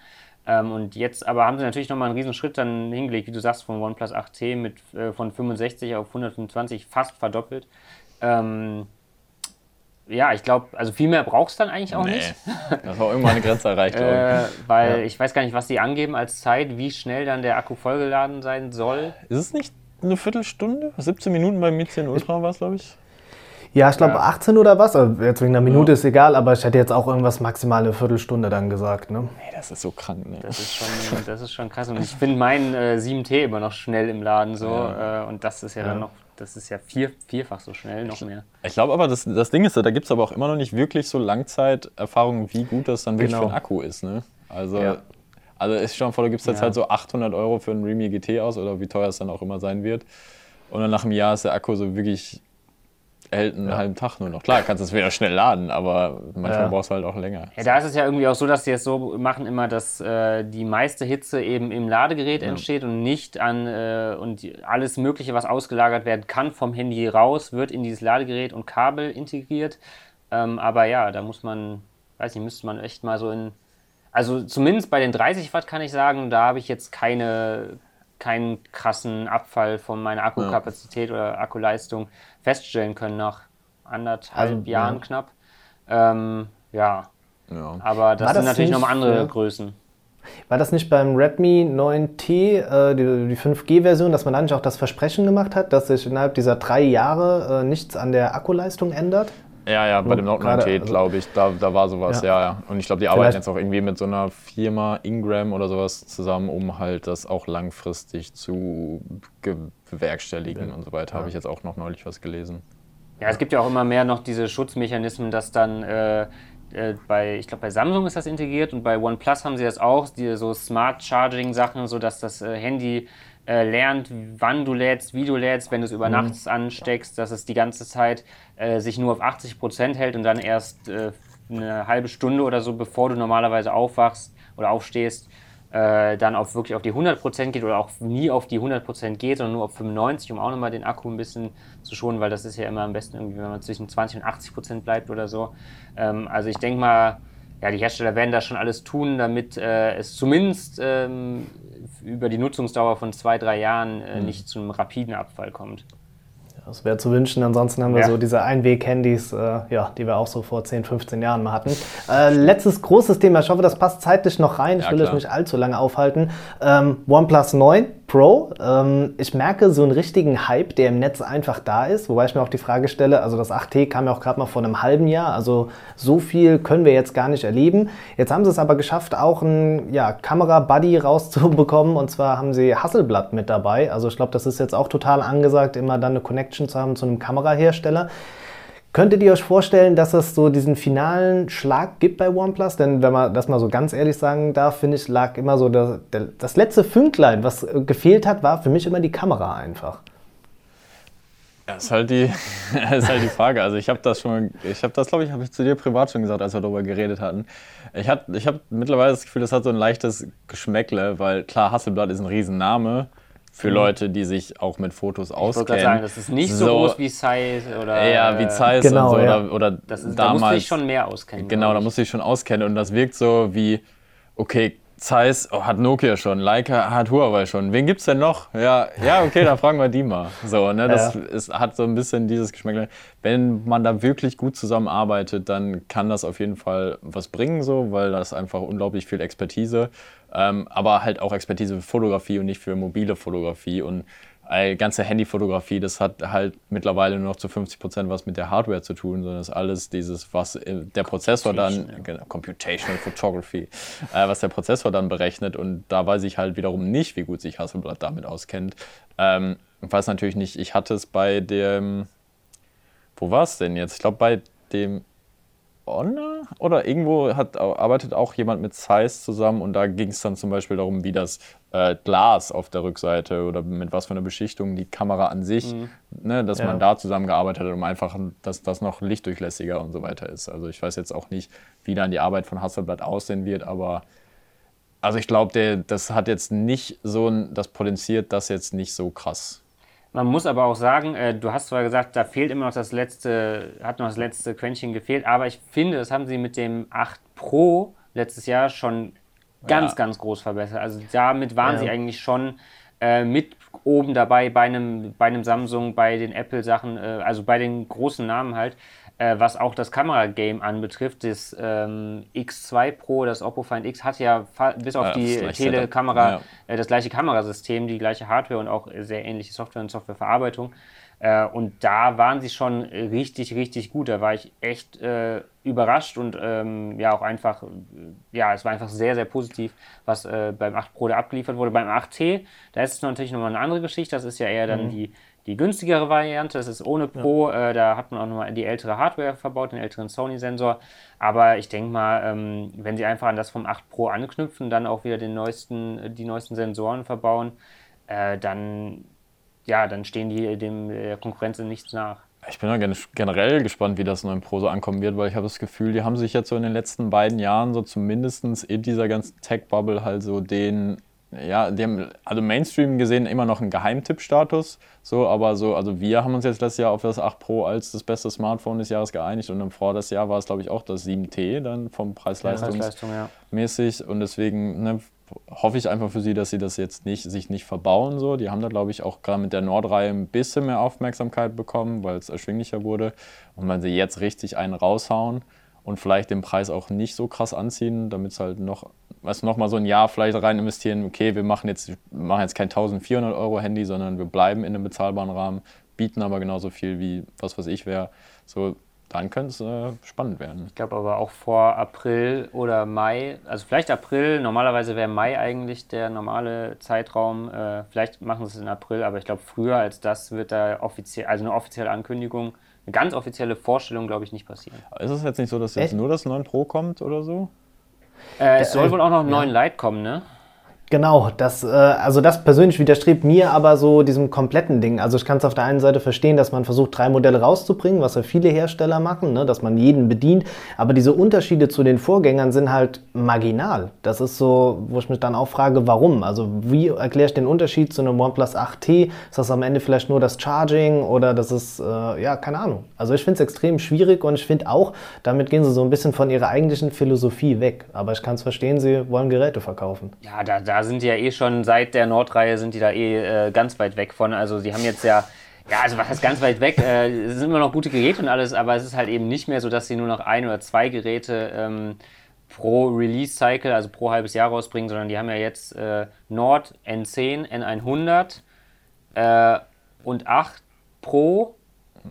Ähm, und jetzt aber haben sie natürlich nochmal einen riesen Schritt dann hingelegt, wie du sagst, von OnePlus 8T mit, äh, von 65 auf 125 fast verdoppelt. Ähm, ja, ich glaube, also viel mehr brauchst du dann eigentlich auch nee, nicht. Das war irgendwann eine Grenze erreicht. äh, weil ja. ich weiß gar nicht, was die angeben als Zeit, wie schnell dann der Akku vollgeladen sein soll. Ist es nicht eine Viertelstunde? 17 Minuten beim Mi 10 Ultra war es, glaube ich. Ja, ich glaube ja. 18 oder was. Also jetzt wegen einer Minute ja. ist egal, aber ich hätte jetzt auch irgendwas maximal eine Viertelstunde dann gesagt. Ne? Nee, das ist so krank. Ne? Das, ist schon, das ist schon krass. Und ich finde meinen äh, 7T immer noch schnell im Laden so. Ja. Äh, und das ist ja, dann noch das ist ja vier, vierfach so schnell, noch mehr. Ich glaube aber, das, das Ding ist, da gibt es aber auch immer noch nicht wirklich so Langzeiterfahrungen, wie gut das dann wirklich genau. für einen Akku ist. Ne? Also, ja. also ist schon vor, du gibst jetzt ja. halt so 800 Euro für einen Remi GT aus oder wie teuer es dann auch immer sein wird. Und dann nach einem Jahr ist der Akku so wirklich hält einen ja. halben Tag nur noch. Klar, kannst du es wieder schnell laden, aber manchmal ja. brauchst du halt auch länger. Ja, da ist es ja irgendwie auch so, dass sie es so machen immer, dass äh, die meiste Hitze eben im Ladegerät ja. entsteht und nicht an äh, und alles Mögliche, was ausgelagert werden kann, vom Handy raus, wird in dieses Ladegerät und Kabel integriert. Ähm, aber ja, da muss man, weiß nicht, müsste man echt mal so in also zumindest bei den 30 Watt kann ich sagen, da habe ich jetzt keine, keinen krassen Abfall von meiner Akkukapazität ja. oder Akkuleistung feststellen können nach anderthalb also, Jahren ja. knapp. Ähm, ja. ja. aber das, das sind natürlich nochmal andere ja. Größen. War das nicht beim Redmi 9T, äh, die, die 5G-Version, dass man da nicht auch das Versprechen gemacht hat, dass sich innerhalb dieser drei Jahre äh, nichts an der Akkuleistung ändert? Ja, ja, bei dem Note 9T, also, glaube ich, da, da war sowas, ja, ja. Und ich glaube, die arbeiten jetzt auch irgendwie mit so einer Firma Ingram oder sowas zusammen, um halt das auch langfristig zu bewerkstelligen ja. und so weiter. Ja. Habe ich jetzt auch noch neulich was gelesen. Ja, es gibt ja auch immer mehr noch diese Schutzmechanismen, dass dann äh, äh, bei, ich glaube, bei Samsung ist das integriert und bei OnePlus haben sie das auch, die so Smart Charging Sachen, sodass das äh, Handy äh, lernt, wann du lädst, wie du lädst, wenn du es über mhm. nachts ansteckst, dass es die ganze Zeit äh, sich nur auf 80 Prozent hält und dann erst äh, eine halbe Stunde oder so, bevor du normalerweise aufwachst oder aufstehst, äh, dann auf wirklich auf die 100% geht oder auch nie auf die 100% geht, sondern nur auf 95, um auch nochmal den Akku ein bisschen zu schonen, weil das ist ja immer am besten irgendwie, wenn man zwischen 20 und 80% bleibt oder so. Ähm, also ich denke mal, ja, die Hersteller werden da schon alles tun, damit äh, es zumindest ähm, über die Nutzungsdauer von zwei, drei Jahren äh, mhm. nicht zu einem rapiden Abfall kommt. Das wäre zu wünschen. Ansonsten haben wir ja. so diese Einweg-Handys, äh, ja, die wir auch so vor 10, 15 Jahren mal hatten. Äh, letztes großes Thema. Ich hoffe, das passt zeitlich noch rein. Ich ja, will euch nicht allzu lange aufhalten. Ähm, OnePlus 9 Pro. Ähm, ich merke so einen richtigen Hype, der im Netz einfach da ist. Wobei ich mir auch die Frage stelle, also das 8T kam ja auch gerade mal vor einem halben Jahr. Also so viel können wir jetzt gar nicht erleben. Jetzt haben sie es aber geschafft, auch ein ja, Kamera-Buddy rauszubekommen. Und zwar haben sie Hasselblatt mit dabei. Also ich glaube, das ist jetzt auch total angesagt, immer dann eine Connection zu haben zu einem Kamerahersteller. Könntet ihr euch vorstellen, dass es so diesen finalen Schlag gibt bei OnePlus? Denn wenn man das mal so ganz ehrlich sagen darf, finde ich, lag immer so der, das letzte Fünklein, was gefehlt hat, war für mich immer die Kamera einfach. Ja, ist halt die, ist halt die Frage. Also ich habe das schon, ich habe das, glaube ich, habe ich zu dir privat schon gesagt, als wir darüber geredet hatten. Ich habe ich hab mittlerweile das Gefühl, das hat so ein leichtes Geschmäckle, weil klar, Hasselblatt ist ein Riesenname für mhm. Leute, die sich auch mit Fotos auskennen. Ich wollte sagen, das ist nicht so, so groß wie Zeiss oder. Ja, wie Zeiss genau, und so. Ja. Oder, oder das ist, damals. Da musste ich schon mehr auskennen. Genau, da musste ich schon auskennen. Und das wirkt so wie, okay, Zeiss oh, hat Nokia schon, Leica hat Huawei schon. Wen gibt's denn noch? Ja, ja, okay, dann fragen wir die mal. So, ne, das ja. ist, hat so ein bisschen dieses Geschmack. Wenn man da wirklich gut zusammenarbeitet, dann kann das auf jeden Fall was bringen, so, weil das einfach unglaublich viel Expertise ähm, aber halt auch Expertise für Fotografie und nicht für mobile Fotografie. Und ganze Handyfotografie, das hat halt mittlerweile nur noch zu 50 Prozent was mit der Hardware zu tun, sondern das ist alles dieses, was der Prozessor dann, ja. genau, Computational Photography, äh, was der Prozessor dann berechnet. Und da weiß ich halt wiederum nicht, wie gut sich Hasselblad damit auskennt. Ähm, ich weiß natürlich nicht, ich hatte es bei dem, wo war es denn jetzt? Ich glaube bei dem Honor oder irgendwo hat, arbeitet auch jemand mit Zeiss zusammen und da ging es dann zum Beispiel darum, wie das äh, Glas auf der Rückseite oder mit was für einer Beschichtung die Kamera an sich, mhm. ne, dass ja. man da zusammengearbeitet hat, um einfach, dass das noch lichtdurchlässiger und so weiter ist. Also ich weiß jetzt auch nicht, wie dann die Arbeit von Hasselblatt aussehen wird, aber also ich glaube, das hat jetzt nicht so ein, das potenziert das jetzt nicht so krass. Man muss aber auch sagen, äh, du hast zwar gesagt, da fehlt immer noch das letzte, hat noch das letzte Quäntchen gefehlt, aber ich finde, das haben sie mit dem 8 Pro letztes Jahr schon ganz, ja. ganz groß verbessert. Also damit waren ja. sie eigentlich schon äh, mit oben dabei bei einem, bei einem Samsung, bei den Apple-Sachen, äh, also bei den großen Namen halt. Äh, was auch das Kameragame anbetrifft, das ähm, X2 Pro, das Oppo Find X, hat ja bis auf ja, die Telekamera ja. äh, das gleiche Kamerasystem, die gleiche Hardware und auch sehr ähnliche Software und Softwareverarbeitung. Äh, und da waren sie schon richtig, richtig gut. Da war ich echt äh, überrascht und ähm, ja, auch einfach, ja, es war einfach sehr, sehr positiv, was äh, beim 8 Pro da abgeliefert wurde. Beim 8T, da ist es natürlich nochmal eine andere Geschichte. Das ist ja eher dann mhm. die die günstigere Variante, das ist ohne Pro, ja. äh, da hat man auch nochmal die ältere Hardware verbaut, den älteren Sony-Sensor. Aber ich denke mal, ähm, wenn sie einfach an das vom 8 Pro anknüpfen, dann auch wieder den neuesten, die neuesten Sensoren verbauen, äh, dann, ja, dann stehen die dem der Konkurrenz in nichts nach. Ich bin ja generell gespannt, wie das 9 Pro so ankommen wird, weil ich habe das Gefühl, die haben sich jetzt so in den letzten beiden Jahren so zumindest in dieser ganzen Tech-Bubble halt so den ja, die haben also Mainstream gesehen immer noch einen Geheimtipp-Status, so, aber so, also wir haben uns jetzt letztes Jahr auf das 8 Pro als das beste Smartphone des Jahres geeinigt und im vor das Jahr war es, glaube ich, auch das 7T dann vom Preis-Leistungs-mäßig ja. und deswegen ne, hoffe ich einfach für sie, dass sie das jetzt nicht, sich nicht verbauen, so. Die haben da, glaube ich, auch gerade mit der Nordreihe ein bisschen mehr Aufmerksamkeit bekommen, weil es erschwinglicher wurde und wenn sie jetzt richtig einen raushauen, und vielleicht den Preis auch nicht so krass anziehen, damit es halt noch, weißt du, noch mal so ein Jahr vielleicht rein investieren, okay, wir machen jetzt, wir machen jetzt kein 1400 Euro Handy, sondern wir bleiben in einem bezahlbaren Rahmen, bieten aber genauso viel wie was weiß ich wäre. So, dann könnte es äh, spannend werden. Ich glaube aber auch vor April oder Mai, also vielleicht April, normalerweise wäre Mai eigentlich der normale Zeitraum. Äh, vielleicht machen sie es in April, aber ich glaube früher als das wird da offiziell, also eine offizielle Ankündigung eine ganz offizielle Vorstellung, glaube ich, nicht passieren. Ist es jetzt nicht so, dass jetzt Echt? nur das 9 Pro kommt oder so? Äh, es soll wohl auch noch ein 9 ja. Lite kommen, ne? Genau, das, äh, also das persönlich widerstrebt mir aber so diesem kompletten Ding. Also ich kann es auf der einen Seite verstehen, dass man versucht, drei Modelle rauszubringen, was ja viele Hersteller machen, ne, dass man jeden bedient. Aber diese Unterschiede zu den Vorgängern sind halt marginal. Das ist so, wo ich mich dann auch frage, warum? Also wie erkläre ich den Unterschied zu einem OnePlus 8T? Ist das am Ende vielleicht nur das Charging oder das ist, äh, ja, keine Ahnung. Also ich finde es extrem schwierig und ich finde auch, damit gehen sie so ein bisschen von ihrer eigentlichen Philosophie weg. Aber ich kann es verstehen, sie wollen Geräte verkaufen. Ja, da, da sind die ja eh schon seit der Nordreihe sind die da eh äh, ganz weit weg von. Also die haben jetzt ja, ja, also was heißt ganz weit weg? Äh, es sind immer noch gute Geräte und alles, aber es ist halt eben nicht mehr so, dass sie nur noch ein oder zwei Geräte ähm, pro Release-Cycle, also pro halbes Jahr rausbringen, sondern die haben ja jetzt äh, Nord N10, N100 äh, und 8 Pro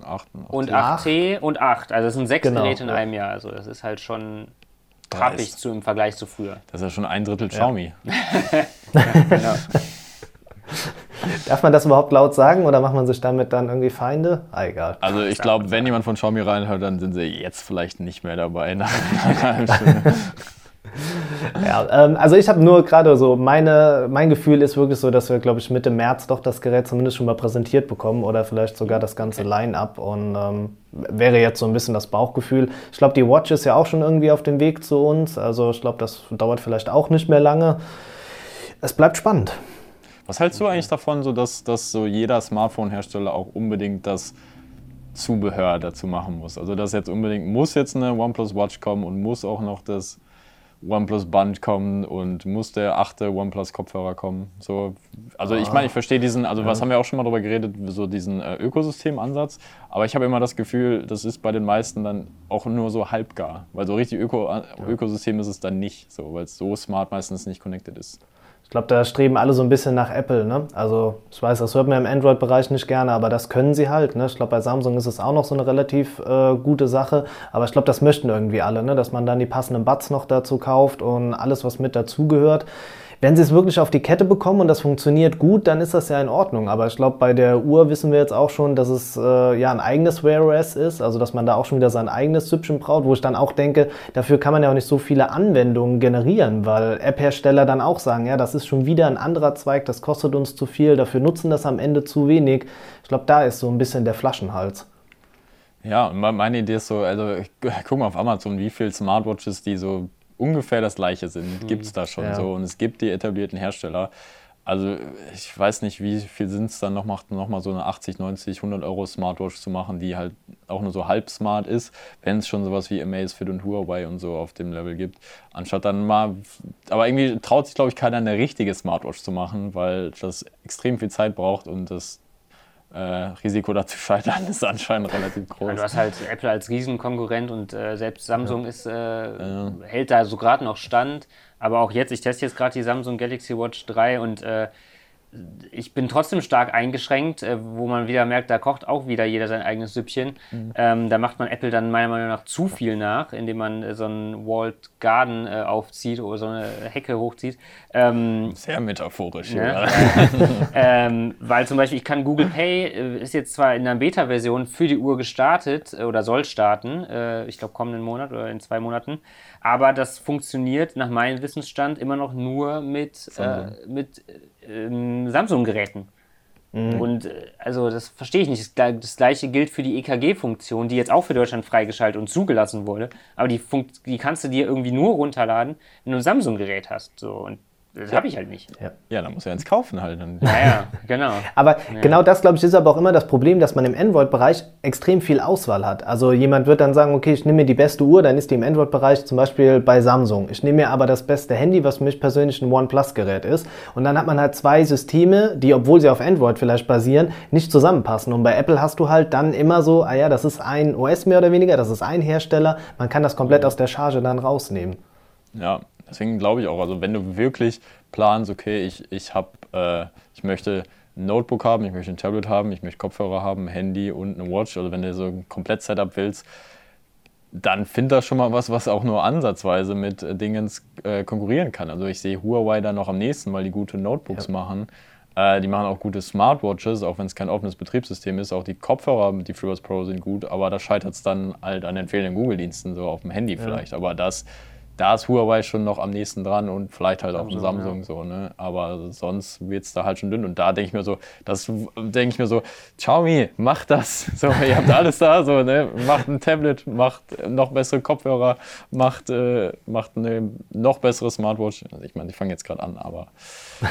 8, und 8T und 8. Also es sind sechs genau, Geräte in einem Jahr. Also das ist halt schon trappig zu, im Vergleich zu früher. Das ist ja schon ein Drittel Xiaomi. Ja. genau. Darf man das überhaupt laut sagen oder macht man sich damit dann irgendwie Feinde? Ah, egal. Also ich glaube, wenn jemand von Xiaomi reinhört, dann sind sie jetzt vielleicht nicht mehr dabei. ja, ähm, also ich habe nur gerade so, meine, mein Gefühl ist wirklich so, dass wir, glaube ich, Mitte März doch das Gerät zumindest schon mal präsentiert bekommen oder vielleicht sogar das ganze Line-Up und ähm, wäre jetzt so ein bisschen das Bauchgefühl. Ich glaube, die Watch ist ja auch schon irgendwie auf dem Weg zu uns, also ich glaube, das dauert vielleicht auch nicht mehr lange. Es bleibt spannend. Was hältst du eigentlich davon, so dass, dass so jeder Smartphone-Hersteller auch unbedingt das Zubehör dazu machen muss? Also dass jetzt unbedingt muss jetzt eine OnePlus Watch kommen und muss auch noch das OnePlus Band kommen und muss der achte OnePlus Kopfhörer kommen. So, also ah. ich meine, ich verstehe diesen, also ja. was haben wir auch schon mal darüber geredet, so diesen äh, Ökosystemansatz, aber ich habe immer das Gefühl, das ist bei den meisten dann auch nur so halbgar, weil so richtig Öko, ja. Ökosystem ist es dann nicht, so, weil es so smart meistens nicht connected ist. Ich glaube, da streben alle so ein bisschen nach Apple. Ne? Also ich weiß, das hört man im Android-Bereich nicht gerne, aber das können sie halt. Ne? Ich glaube, bei Samsung ist es auch noch so eine relativ äh, gute Sache. Aber ich glaube, das möchten irgendwie alle, ne? dass man dann die passenden Buds noch dazu kauft und alles, was mit dazugehört. Wenn sie es wirklich auf die Kette bekommen und das funktioniert gut, dann ist das ja in Ordnung. Aber ich glaube, bei der Uhr wissen wir jetzt auch schon, dass es äh, ja ein eigenes Wear OS ist, also dass man da auch schon wieder sein eigenes Süppchen braucht, wo ich dann auch denke, dafür kann man ja auch nicht so viele Anwendungen generieren, weil App-Hersteller dann auch sagen, ja, das ist schon wieder ein anderer Zweig, das kostet uns zu viel, dafür nutzen das am Ende zu wenig. Ich glaube, da ist so ein bisschen der Flaschenhals. Ja, meine Idee ist so, also guck mal auf Amazon, wie viele Smartwatches die so ungefähr das gleiche sind, mhm. gibt es da schon ja. so. Und es gibt die etablierten Hersteller. Also ich weiß nicht, wie viel sind es dann noch, macht noch mal so eine 80, 90, 100 Euro Smartwatch zu machen, die halt auch nur so halb smart ist, wenn es schon sowas wie Amazfit und Huawei und so auf dem Level gibt. Anstatt dann mal, aber irgendwie traut sich glaube ich keiner eine richtige Smartwatch zu machen, weil das extrem viel Zeit braucht und das äh, Risiko dazu scheitern ist anscheinend relativ groß. Ja, du hast halt Apple als Riesenkonkurrent und äh, selbst Samsung ja. ist, äh, hält da so gerade noch stand. Aber auch jetzt, ich teste jetzt gerade die Samsung Galaxy Watch 3 und äh, ich bin trotzdem stark eingeschränkt, äh, wo man wieder merkt, da kocht auch wieder jeder sein eigenes Süppchen. Mhm. Ähm, da macht man Apple dann meiner Meinung nach zu viel nach, indem man äh, so einen Walled Garden äh, aufzieht oder so eine Hecke hochzieht. Ähm, Sehr metaphorisch. Ja. ähm, weil zum Beispiel, ich kann Google Pay, äh, ist jetzt zwar in einer Beta-Version für die Uhr gestartet oder soll starten, äh, ich glaube kommenden Monat oder in zwei Monaten, aber das funktioniert nach meinem Wissensstand immer noch nur mit, mit ähm, Samsung-Geräten. Mhm. Und äh, also das verstehe ich nicht. Das gleiche gilt für die EKG-Funktion, die jetzt auch für Deutschland freigeschaltet und zugelassen wurde. Aber die, Funkt die kannst du dir irgendwie nur runterladen, wenn du ein Samsung-Gerät hast. So. Und das habe ich halt nicht. Ja, ja dann muss er ins Kaufen halt. Ja, genau. aber ja. genau das, glaube ich, ist aber auch immer das Problem, dass man im Android-Bereich extrem viel Auswahl hat. Also jemand wird dann sagen, okay, ich nehme mir die beste Uhr, dann ist die im Android-Bereich zum Beispiel bei Samsung. Ich nehme mir aber das beste Handy, was für mich persönlich ein OnePlus-Gerät ist. Und dann hat man halt zwei Systeme, die, obwohl sie auf Android vielleicht basieren, nicht zusammenpassen. Und bei Apple hast du halt dann immer so, ah ja, das ist ein OS mehr oder weniger, das ist ein Hersteller. Man kann das komplett aus der Charge dann rausnehmen. Ja, Deswegen glaube ich auch, also wenn du wirklich planst, okay, ich, ich, hab, äh, ich möchte ein Notebook haben, ich möchte ein Tablet haben, ich möchte Kopfhörer haben, ein Handy und eine Watch, also wenn du so ein Komplett-Setup willst, dann find da schon mal was, was auch nur ansatzweise mit äh, Dingen äh, konkurrieren kann. Also ich sehe Huawei da noch am nächsten, weil die gute Notebooks ja. machen. Äh, die machen auch gute Smartwatches, auch wenn es kein offenes Betriebssystem ist. Auch die Kopfhörer, die FreeBuds Pro sind gut, aber da scheitert es dann halt an den fehlenden Google-Diensten, so auf dem Handy vielleicht. Ja. Aber das da ist Huawei schon noch am nächsten dran und vielleicht halt auch ein Samsung ja. so, ne? Aber sonst wird es da halt schon dünn. Und da denke ich mir so, das denke ich mir so, Xiaomi, macht das. So, ihr habt alles da, so, ne? Macht ein Tablet, macht noch bessere Kopfhörer, macht, äh, macht eine noch bessere Smartwatch. Also ich meine, ich fange jetzt gerade an, aber.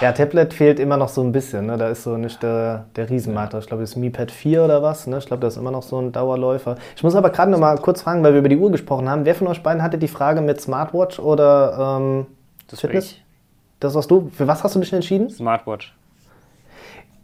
Ja, Tablet fehlt immer noch so ein bisschen, ne? Da ist so nicht der, der Riesenmarkt. Ich glaube, das ist Mi Pad 4 oder was, ne? Ich glaube, das ist immer noch so ein Dauerläufer. Ich muss aber gerade noch mal kurz fragen, weil wir über die Uhr gesprochen haben. Wer von euch beiden hatte die Frage mit Smartwatch oder ähm, das Fitness? Das warst du. Für was hast du dich entschieden? Smartwatch.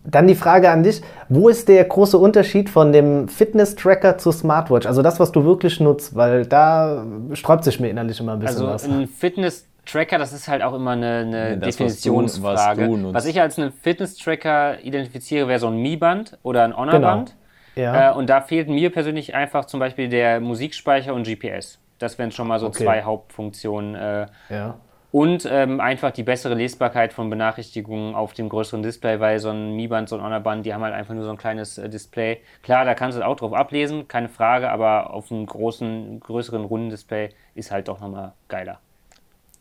Dann die Frage an dich, wo ist der große Unterschied von dem Fitness-Tracker zu Smartwatch? Also das, was du wirklich nutzt, weil da sträubt sich mir innerlich immer ein bisschen also was. Also ein Fitness-Tracker, das ist halt auch immer eine, eine das, Definitionsfrage. Was, was, was, ich als einen Fitness-Tracker identifiziere, wäre so ein Mi-Band oder ein Honor-Band. Genau. Ja. Äh, und da fehlt mir persönlich einfach zum Beispiel der Musikspeicher und GPS. Das wären schon mal so okay. zwei Hauptfunktionen. Äh, ja. Und ähm, einfach die bessere Lesbarkeit von Benachrichtigungen auf dem größeren Display, weil so ein Mi-Band, so ein Honor-Band, die haben halt einfach nur so ein kleines äh, Display. Klar, da kannst du auch drauf ablesen, keine Frage, aber auf einem großen, größeren, runden Display ist halt doch nochmal geiler.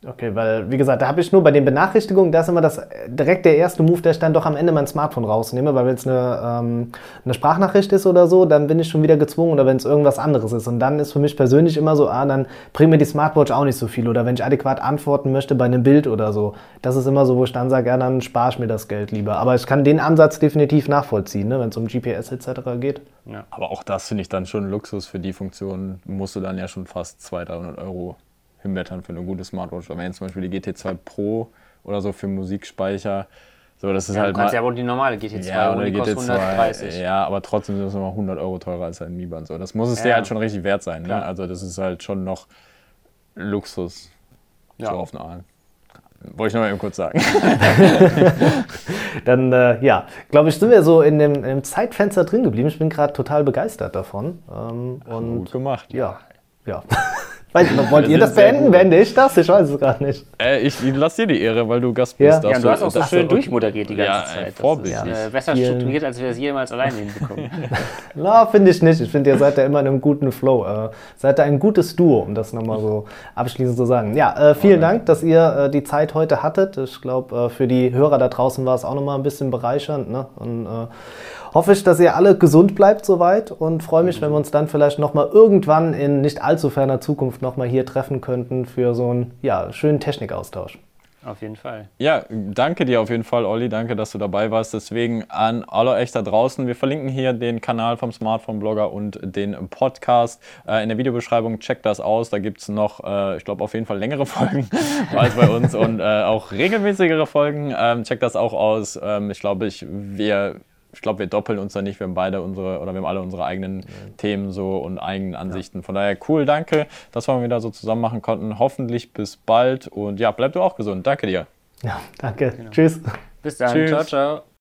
Okay, weil, wie gesagt, da habe ich nur bei den Benachrichtigungen, da ist immer das direkt der erste Move, der ich dann doch am Ende mein Smartphone rausnehme, weil wenn es eine, ähm, eine Sprachnachricht ist oder so, dann bin ich schon wieder gezwungen oder wenn es irgendwas anderes ist. Und dann ist für mich persönlich immer so, ah, dann bringt mir die Smartwatch auch nicht so viel. Oder wenn ich adäquat antworten möchte bei einem Bild oder so. Das ist immer so, wo ich dann sage, ja, dann spare ich mir das Geld lieber. Aber ich kann den Ansatz definitiv nachvollziehen, ne, wenn es um GPS etc. geht. Ja. Aber auch das finde ich dann schon Luxus für die Funktion, musst du dann ja schon fast 200, 300 Euro hinwettern für eine gute Smartwatch. Aber wenn zum Beispiel die GT2 Pro oder so für Musikspeicher, so, das ist ja, halt. Du kannst ja wohl die normale GT2 ja, oder die GT2, 130. Ja, aber trotzdem sind es nochmal 100 Euro teurer als ein Mi Band. So, das muss es ja. dir halt schon richtig wert sein. Ne? Also, das ist halt schon noch Luxus. Ja. So auf eine Art. Wollte ich noch mal eben kurz sagen. Dann, äh, ja, glaube ich, sind wir so in dem, im Zeitfenster drin geblieben. Ich bin gerade total begeistert davon. Ähm, und, gut gemacht. Ja, ja. Weiß, wollt ihr das beenden? Beende ich das? Ich weiß es gerade nicht. Äh, ich lasse dir die Ehre, weil du Gast bist. Ja, ja du hast auch so schön okay. durchmoderiert die ganze ja, Zeit. Vorbildlich. Ist, äh, besser strukturiert, als wir das jemals alleine hinbekommen. Na, finde ich nicht. Ich finde, ihr seid da immer in einem guten Flow. Äh, seid da ein gutes Duo, um das nochmal so abschließend zu sagen. Ja, äh, vielen Dank, dass ihr äh, die Zeit heute hattet. Ich glaube, äh, für die Hörer da draußen war es auch nochmal ein bisschen bereichernd. Ne? Und, äh, hoffe ich, dass ihr alle gesund bleibt soweit und freue mich, wenn wir uns dann vielleicht nochmal irgendwann in nicht allzu ferner Zukunft nochmal hier treffen könnten für so einen ja, schönen Technikaustausch. Auf jeden Fall. Ja, danke dir auf jeden Fall, Olli. Danke, dass du dabei warst. Deswegen an alle euch da draußen. Wir verlinken hier den Kanal vom Smartphone-Blogger und den Podcast. Äh, in der Videobeschreibung checkt das aus. Da gibt es noch, äh, ich glaube, auf jeden Fall längere Folgen als bei uns und äh, auch regelmäßigere Folgen. Ähm, checkt das auch aus. Ähm, ich glaube, ich, wir ich glaube, wir doppeln uns da nicht. Wir haben beide unsere, oder wir haben alle unsere eigenen ja. Themen so und eigenen Ansichten. Ja. Von daher cool, danke, dass wir wieder so zusammen machen konnten. Hoffentlich bis bald und ja, bleib du auch gesund. Danke dir. Ja, danke. Genau. Tschüss. Bis dann. Tschüss. Ciao, ciao.